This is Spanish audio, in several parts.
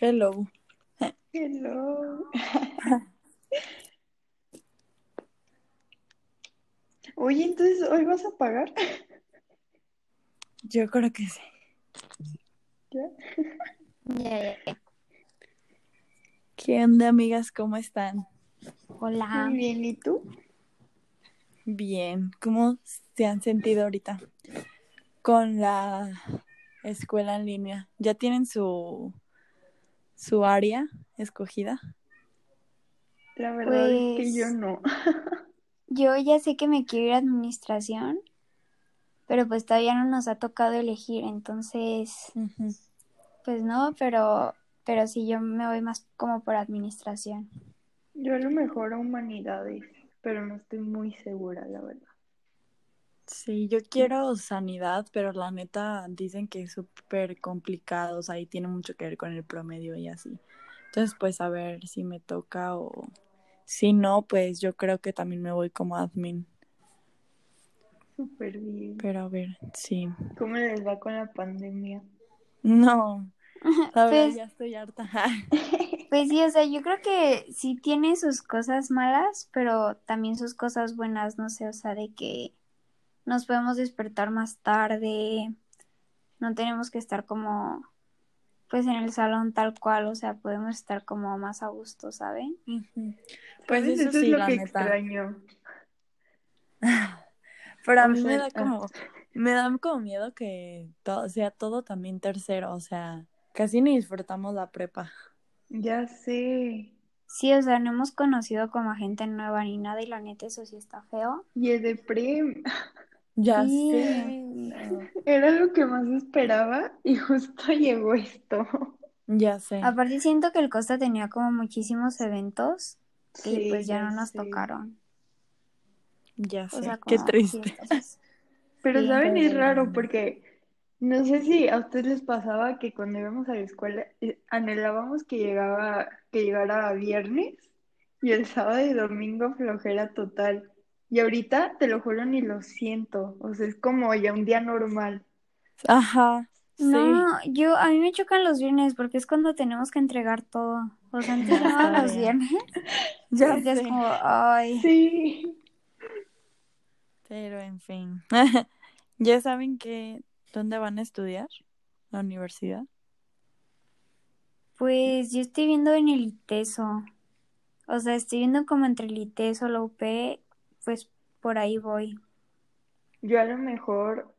Hello. Hello. Oye, entonces, ¿hoy vas a pagar? Yo creo que sí. ¿Ya? Ya, ya, ya. ¿Qué onda, amigas? ¿Cómo están? Hola. Muy bien, ¿y tú? Bien. ¿Cómo se han sentido ahorita con la escuela en línea? ¿Ya tienen su su área escogida? La verdad es que Pues- yo no. Yo ya sé que me quiero ir a administración, pero pues todavía no nos ha tocado elegir, entonces, pues no, pero, pero sí, yo me voy más como por administración. Yo a lo mejor a humanidades, pero no estoy muy segura, la verdad. Sí, yo quiero sanidad, pero la neta dicen que es súper complicado, o sea, y tiene mucho que ver con el promedio y así. Entonces, pues a ver si me toca o si no, pues yo creo que también me voy como admin. Súper bien. Pero a ver, sí. ¿Cómo les va con la pandemia? No, la verdad Pues, ya estoy harta. pues sí, o sea, yo creo que sí tiene sus cosas malas, pero también sus cosas buenas, no sé, o sea, de que nos podemos despertar más tarde, no tenemos que estar como, pues en el salón tal cual, o sea, podemos estar como más a gusto, ¿saben? Pues ¿Sabes? eso es sí, lo la que neta. extraño. Pero a mí me da ah. como, me da como miedo que todo, sea todo también tercero, o sea, casi ni disfrutamos la prepa. Ya sé. Sí, o sea, no hemos conocido como a gente nueva ni nada y la neta eso sí está feo. Y el de Prem Ya Sí. sé, era lo que más esperaba y justo llegó esto. ya sé, Aparte siento que el Costa tenía como muchísimos eventos y Sí, pues ya no nos sé. tocaron. ya O sé, sea, qué triste. fiestas. Pero Sí. saben, es raro porque no sé si a ustedes les pasaba que cuando íbamos a la escuela eh, anhelábamos que llegaba, que llegara viernes y el sábado y domingo flojera total. Y ahorita, te lo juro, ni lo siento. O sea, es como ya un día normal. Ajá, sí, No, yo a mí me chocan los viernes porque es cuando tenemos que entregar todo. O sea, antes llamaban los viernes ya es como, ay, Sí. pero en fin. ¿Ya saben que dónde van a estudiar? ¿La universidad? pues yo estoy viendo en el ITESO. O sea, estoy viendo como entre el ITESO, la UP, pues por ahí voy. Yo a lo mejor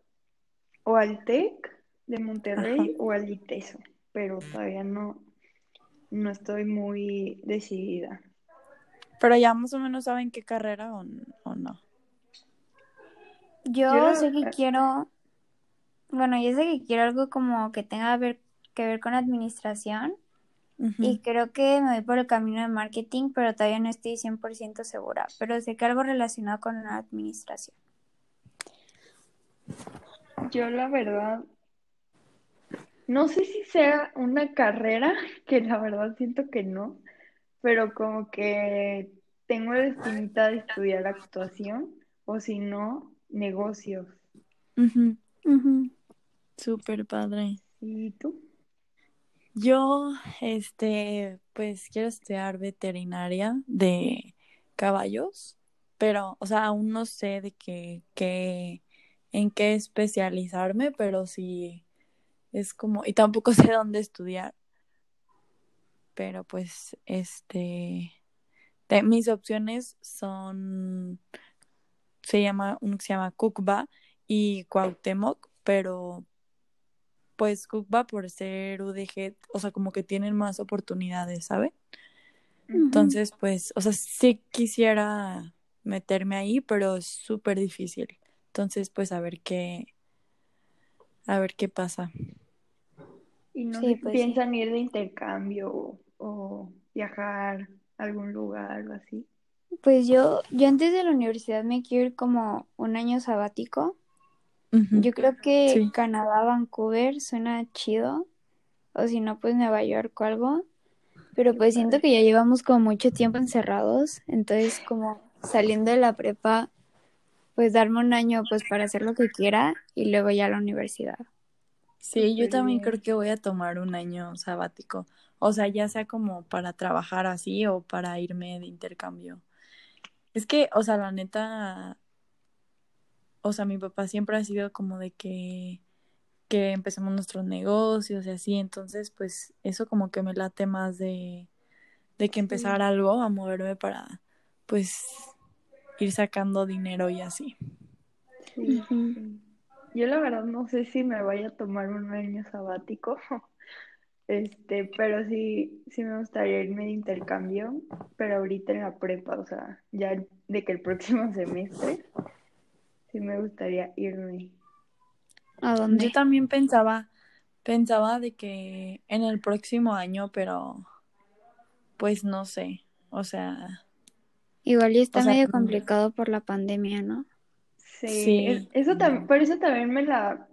o al TEC de Ajá. Monterrey o al ITESO, pero todavía no, no estoy muy decidida. Pero ya más o menos saben qué carrera o, o no. Yo sé que quiero, bueno, yo sé que quiero algo como que tenga ver- que ver con administración Y creo que me voy por el camino de marketing, pero todavía no estoy 100% segura, pero sé que algo relacionado con la administración. Yo la verdad, no sé si sea una carrera, que la verdad siento que no, pero como que tengo la espinita de estudiar actuación o si no, negocios. Ujú. Ujú. Súper padre. ¿Y tú? Yo, este, pues quiero estudiar veterinaria de caballos, pero, o sea, aún no sé de qué, qué, en qué especializarme, pero sí es como, y tampoco sé dónde estudiar, pero pues, este, mis opciones son, se llama, uno que se llama Cucba y Cuauhtémoc, pero pues Cucba por ser UDG, o sea, como que tienen más oportunidades, ¿sabe? Entonces, pues, o sea, sí quisiera meterme ahí, pero es súper difícil. Entonces, pues, a ver qué, a ver qué pasa. ¿Y no Sí, pues sí. piensan ir de intercambio o, o viajar a algún lugar o así? Pues yo, yo antes de la universidad me quiero ir como un año sabático. Yo creo que Sí. Canadá, Vancouver suena chido, o si no, pues Nueva York o algo. Pero pues siento que ya llevamos como mucho tiempo encerrados, entonces como saliendo de la prepa, pues darme un año pues para hacer lo que quiera y luego ya a la universidad. Sí, yo también creo que voy a tomar un año sabático. O sea, ya sea como para trabajar así o para irme de intercambio. Es que, o sea, la neta, o sea, mi papá siempre ha sido como de que, que empecemos nuestros negocios y así, entonces, pues, eso como que me late más de, de que empezar Sí. algo a moverme para, pues, ir sacando dinero y así. Sí, Ujú. sí. Yo la verdad no sé si me vaya a tomar un año sabático, este, pero sí, sí me gustaría irme de intercambio, pero ahorita en la prepa, o sea, ya de que el próximo semestre, sí me gustaría irme. ¿A Yo dónde? también pensaba, pensaba de que en el próximo año, pero, pues, no sé, o sea, Igual ya o está sea, medio complicado por la pandemia, ¿no? Sí, sí, es- eso también, no. por eso también me la,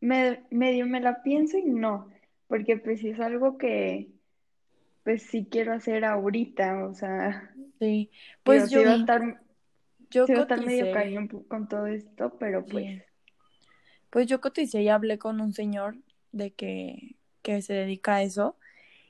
me, medio me la pienso y no, porque pues sí es algo que, pues sí quiero hacer ahorita, o sea, Sí, pues sí va a yo, Sí. estar, yo a estar medio coticé, cañón con todo esto, pero pues, sí, pues yo coticé y hablé con un señor de que, que se dedica a eso.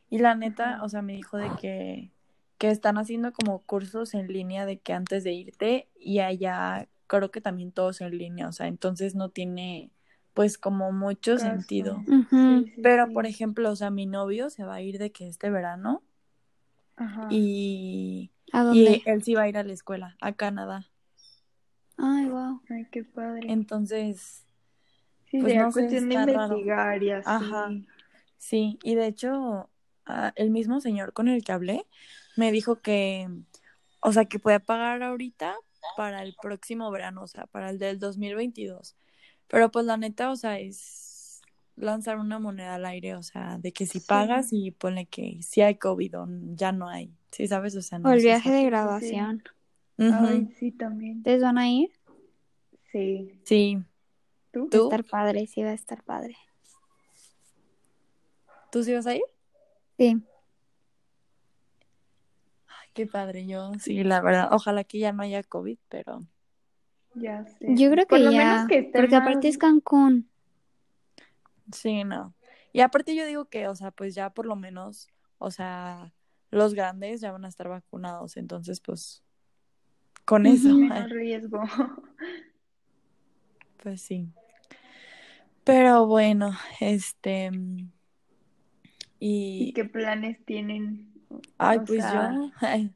Y la neta, o sea, me dijo de que, que están haciendo como cursos en línea de que antes de irte y allá creo que también todos en línea, o sea, entonces no tiene pues como mucho sentido. sí, sí, Pero por ejemplo, o sea, mi novio se va a ir de que este verano ajá, y, ¿A y él sí va a ir a la escuela, a Canadá. Ay, wow. ay, qué padre. Entonces, Sí, pues sería no cuestión de raro. investigar y Ajá, así, sí. Y de hecho, el mismo señor con el que hablé me dijo que, o sea, que puede pagar ahorita para el próximo verano, o sea, para el del 2022. Pero pues la neta, o sea, es lanzar una moneda al aire, o sea, de que si pagas sí, y ponle que si hay COVID o ya no hay, ¿sí sabes? O sea, O el viaje de sí, sí, sí, graduación. Ujú, ay, sí, también, ¿Ustedes van a ir? sí, Sí, ¿tú? Va a estar padre, sí va a estar padre. ¿Tú sí vas a ir? Sí. Ay, qué padre, yo sí, la verdad, ojalá que ya no haya COVID, pero Ya sé, Yo creo por que lo menos ya, que esté porque aparte más, es Cancún. Sí, no. Y aparte yo digo que, o sea, pues ya por lo menos, o sea, los grandes ya van a estar vacunados, entonces pues con eso, menos riesgo. pues sí. Pero bueno, este, ¿Y y, qué planes tienen? ay, O pues sea, yo,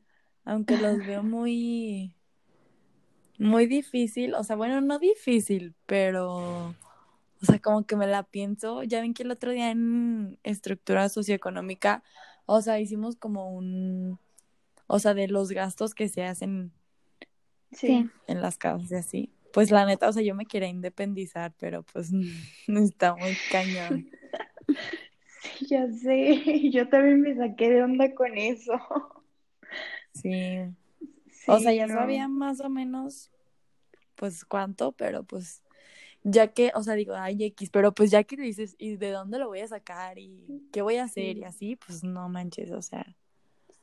aunque los veo muy, muy difícil, o sea, bueno, no difícil, pero, o sea, como que me la pienso. Ya ven que el otro día en estructura socioeconómica, o sea, hicimos como un, o sea, de los gastos que se hacen Sí. sí, en las casas y así. Pues la neta, o sea, yo me quería independizar, pero pues está muy cañón. sí, ya sé. Yo también me saqué de onda con eso. Sí. O sea, Sí, ya sabía no. más o menos, pues cuánto, pero pues ya que, o sea, digo, ay, X, pero pues ya que dices, ¿y de dónde lo voy a sacar? ¿Y qué voy a hacer? Y Sí. así, pues no manches, o sea.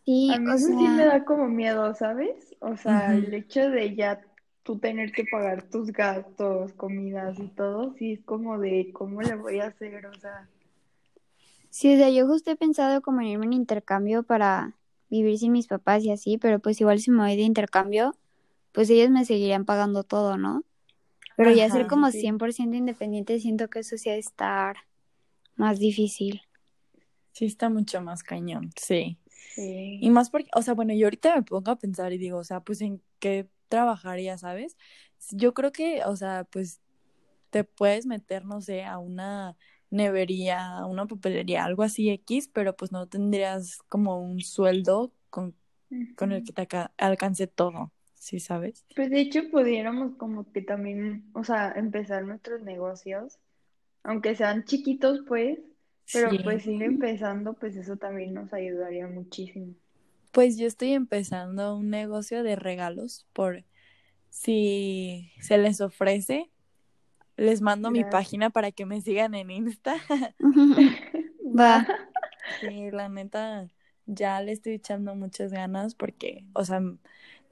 Sí, A mí o eso sí me sea, da como miedo, ¿sabes? O sea, el hecho de ya tú tener que pagar tus gastos, comidas y todo, sí es como de cómo le voy a hacer, o sea, sí, o sea, yo justo he pensado como en irme en intercambio para vivir sin mis papás y así, pero pues igual si me voy de intercambio, pues ellos me seguirían pagando todo, ¿no? Pero ya ser como sí. 100% independiente, siento que eso sí ha de estar más difícil. Sí, está mucho más cañón, sí. Y sí, más porque, o sea, bueno, yo ahorita me pongo a pensar y digo, o sea, pues en qué trabajaría, ¿sabes? Yo creo que, o sea, pues te puedes meter, no sé, a una nevería, a una papelería, algo así X, pero pues no tendrías como un sueldo con, con el que te alcance todo, ¿sí sabes? Pues de hecho pudiéramos como que también, o sea, empezar nuestros negocios, aunque sean chiquitos, pues, pero Sí, pues ir empezando, pues eso también nos ayudaría muchísimo. pues yo estoy empezando un negocio de regalos por si se les ofrece, les mando mi página para que me sigan en Insta. Va. Sí, la neta, ya le estoy echando muchas ganas porque, o sea,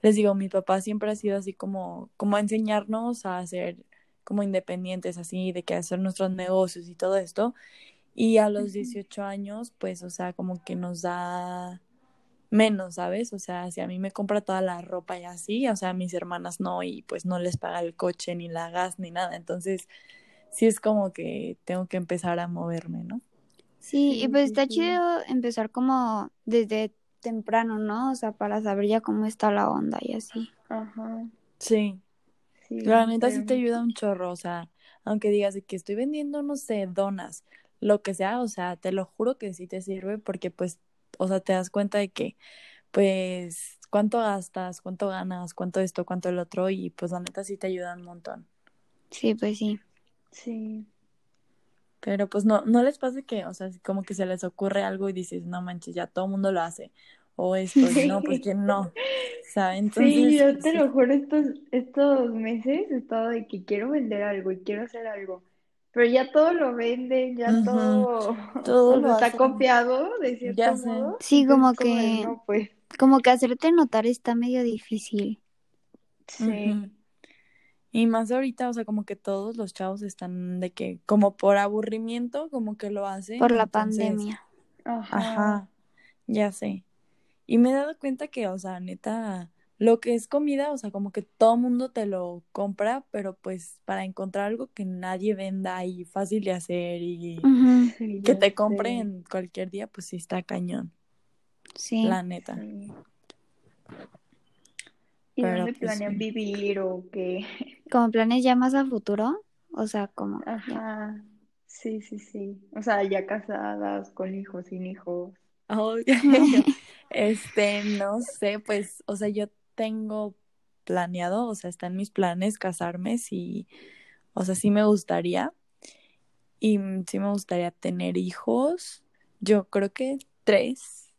les digo, mi papá siempre ha sido así como, como a enseñarnos a hacer como independientes, así, de que hacer nuestros negocios y todo esto. Y a los 18 años, pues, o sea, como que nos da menos, ¿sabes? O sea, si a mí me compra toda la ropa y así, o sea, a mis hermanas no, y pues no les paga el coche, ni la gas, ni nada. Entonces, sí es como que tengo que empezar a moverme, ¿no? Sí, y pues está chido empezar como desde temprano, ¿no? O sea, para saber ya cómo está la onda y así. Ajá. Sí, Sí, la neta sí te ayuda un chorro, o sea, aunque digas de que estoy vendiendo, no sé, donas, lo que sea, o sea, te lo juro que sí te sirve porque pues, o sea, te das cuenta de que, pues, cuánto gastas, cuánto ganas, cuánto esto, cuánto el otro, y pues la neta sí te ayuda un montón. Sí, pues sí. Sí. Pero pues no, no les pasa que, o sea, como que se les ocurre algo y dices, no manches, ya todo el mundo lo hace. O esto, y no, pues que no. O sea, entonces. Sí, yo te sí. lo juro, estos, estos meses he estado de que quiero vender algo y quiero hacer algo. Pero ya todo lo venden, ya todo, Todo lo está hacen. copiado de cierto Ya sé. modo. Sí, Entonces, como es como de, que- no, pues, Como que hacerte notar está medio difícil. sí. Y más ahorita, o sea, como que todos los chavos están de que, como por aburrimiento, como que lo hacen. Por la entonces, pandemia. Ajá. Ajá, ya sé. Y me he dado cuenta que, o sea, neta, lo que es comida, o sea, como que todo mundo te lo compra, pero pues para encontrar algo que nadie venda y fácil de hacer y que te sé. compren cualquier día, pues sí está cañón, Sí. la neta. Sí. ¿Y Pero, dónde pues, planean vivir o qué? Como planes ya más a futuro. O sea, como ya. Ajá. Sí, sí, sí. O sea, ya casadas, con hijos, sin hijos. Ay, este, no sé, pues, o sea, yo tengo planeado, o sea, está en mis planes casarme, sí, o sea, sí me gustaría. Y sí me gustaría tener hijos. Yo creo que tres.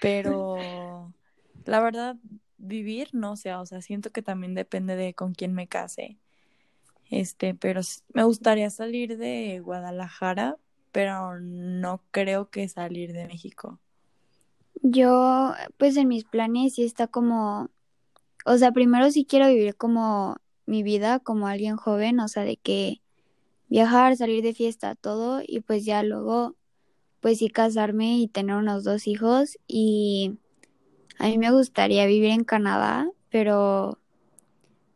Pero la verdad, vivir, no sé, o sea, siento que también depende de con quién me case. Este, pero me gustaría salir de Guadalajara, pero no creo que salir de México. Yo, pues en mis planes sí está como, o sea, primero sí quiero vivir como mi vida como alguien joven, o sea, de que viajar, salir de fiesta, todo, y pues ya luego, pues sí casarme y tener unos dos hijos y a mí me gustaría vivir en Canadá, pero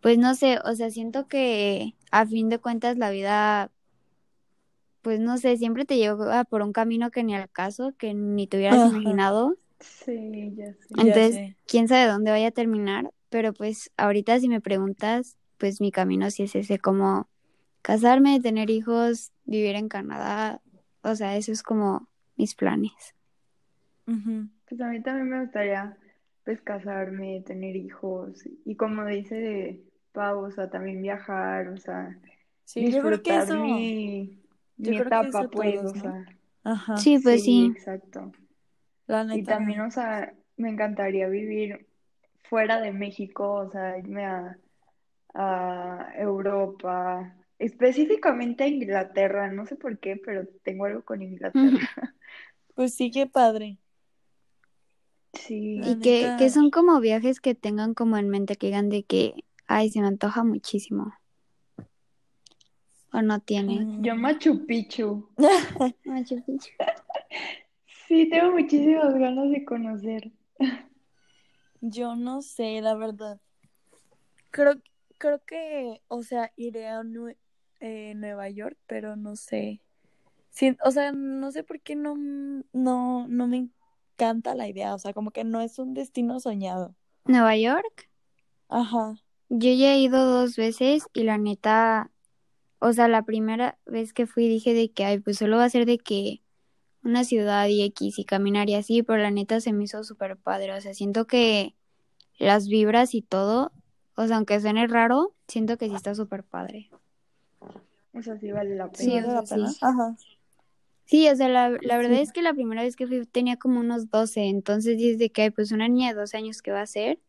pues no sé, o sea, siento que a fin de cuentas la vida, pues no sé, siempre te lleva por un camino que ni al caso, que ni te hubieras Ajá. imaginado. Sí, ya sé. Ya Entonces, sé. quién sabe dónde vaya a terminar, pero pues ahorita si me preguntas, pues mi camino sí es ese, como casarme, tener hijos, vivir en Canadá, o sea, eso es como mis planes. Ujú. Pues a mí también me gustaría pues casarme, tener hijos y como dice Pau, o sea, también viajar, o sea, Sí, yo creo que disfrutar eso. mi, yo mi creo que etapa, eso pues, todos, o ¿no? sea, Ajá. Sí, pues sí, sí. exacto. La Y también, o sea, me encantaría vivir fuera de México, o sea, irme a, a Europa, específicamente a Inglaterra, no sé por qué, pero tengo algo con Inglaterra. Pues sí, qué padre. Sí, Y que, que son como viajes que tengan como en mente, que digan de que, ay, se me antoja muchísimo. O no tienen. yo mm, Machu Picchu. Machu Picchu. Sí, tengo muchísimas ganas de conocer. Yo no sé, la verdad. Creo, creo que, o sea, iré a Nue- eh, Nueva York, pero no sé. Sí, o sea, no sé por qué no, no, no me encanta la idea. O sea, como que no es un destino soñado. Nueva York. Ajá. Yo ya he ido dos veces y la neta, o sea, la primera vez que fui dije de que, ay, pues solo va a ser de que una ciudad y X y caminar y así, pero la neta se me hizo súper padre. O sea, siento que las vibras y todo, o sea, aunque suene raro, siento que sí está súper padre. O sea, sí vale la Sí, o sea, pena. sí. Ajá. Sí, o sea, la, la verdad Sí. es que la primera vez que fui tenía como unos 12, entonces dices de que, ay, pues una niña de 12 años que va a ser,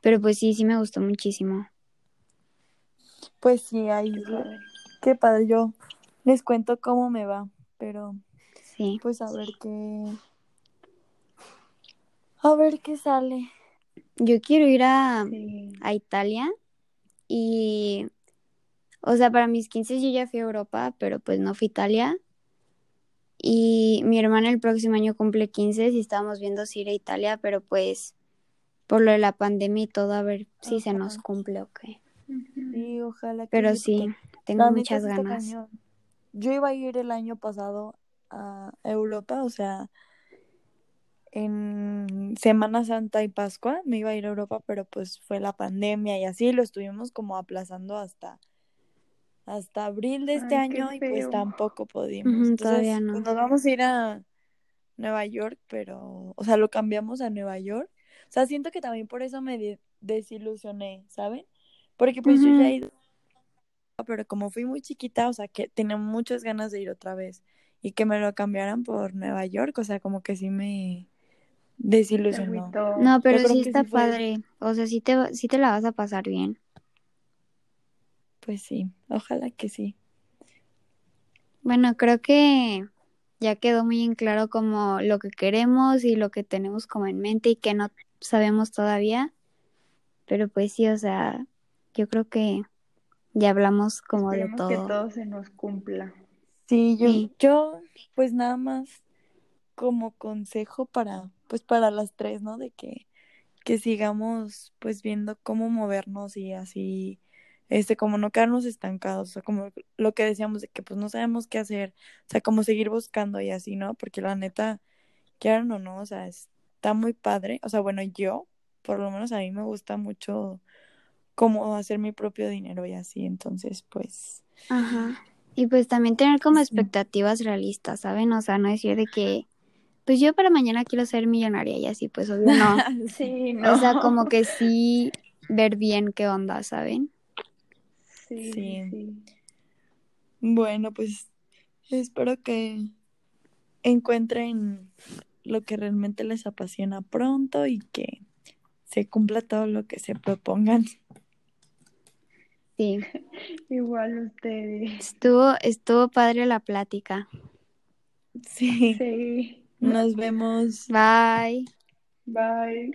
pero pues sí, sí me gustó muchísimo. Pues sí, ahí. Qué padre. Qué padre. Yo les cuento cómo me va. Pero, Sí. pues a ver qué. A ver qué sale. Yo quiero ir a, Sí. a Italia y O sea, para mis 15 yo ya fui a Europa, pero pues no fui a Italia. Y mi hermana el próximo año cumple 15 y estábamos viendo si ir a Italia, pero pues por lo de la pandemia y todo, a ver si se nos cumple o qué. Sí, ojalá que Pero sí, tengo muchas ganas. cañón. Yo iba a ir el año pasado a Europa, o sea, en Semana Santa y Pascua me iba a ir a Europa, pero pues fue la pandemia y así lo estuvimos como aplazando hasta hasta abril de este Ay, año y pues tampoco pudimos. Ujú, todavía Entonces, no. pues nos vamos a ir a Nueva York, pero, o sea, lo cambiamos a Nueva York. O sea, siento que también por eso me de- desilusioné, ¿saben? Porque pues yo ya he ido, pero como fui muy chiquita, o sea, que tenía muchas ganas de ir otra vez y que me lo cambiaran por Nueva York, o sea, como que sí me desilusionó. No, pero sí está sí fue, padre. O sea, sí te, va- sí te la vas a pasar bien. Pues sí, ojalá que sí. Bueno, creo que ya quedó muy en claro como lo que queremos y lo que tenemos como en mente y que no sabemos todavía. Pero pues sí, o sea, yo creo que ya hablamos como de Esperemos que todo. todo se nos cumpla. Sí, yo, Sí. yo, pues nada más como consejo para, pues para las tres, ¿no? De que, que sigamos pues viendo cómo movernos y así, este, como no quedarnos estancados, o sea, como lo que decíamos de que pues no sabemos qué hacer, o sea, como seguir buscando y así, ¿no? Porque la neta, quieran o no, o sea, está muy padre, o sea, bueno, yo, por lo menos a mí me gusta mucho como hacer mi propio dinero y así, entonces, pues, Ajá. Y pues también tener como expectativas realistas, ¿saben? O sea, no decir de que, pues yo para mañana quiero ser millonaria y así, pues obvio no. Sí, O sea, como no. que sí ver bien qué onda, ¿saben? Sí, sí, Sí. sí. Bueno, pues espero que encuentren lo que realmente les apasiona pronto y que se cumpla todo lo que se propongan. Sí. Igual ustedes. Estuvo, estuvo padre la plática. Sí, Sí. nos vemos. Bye. Bye.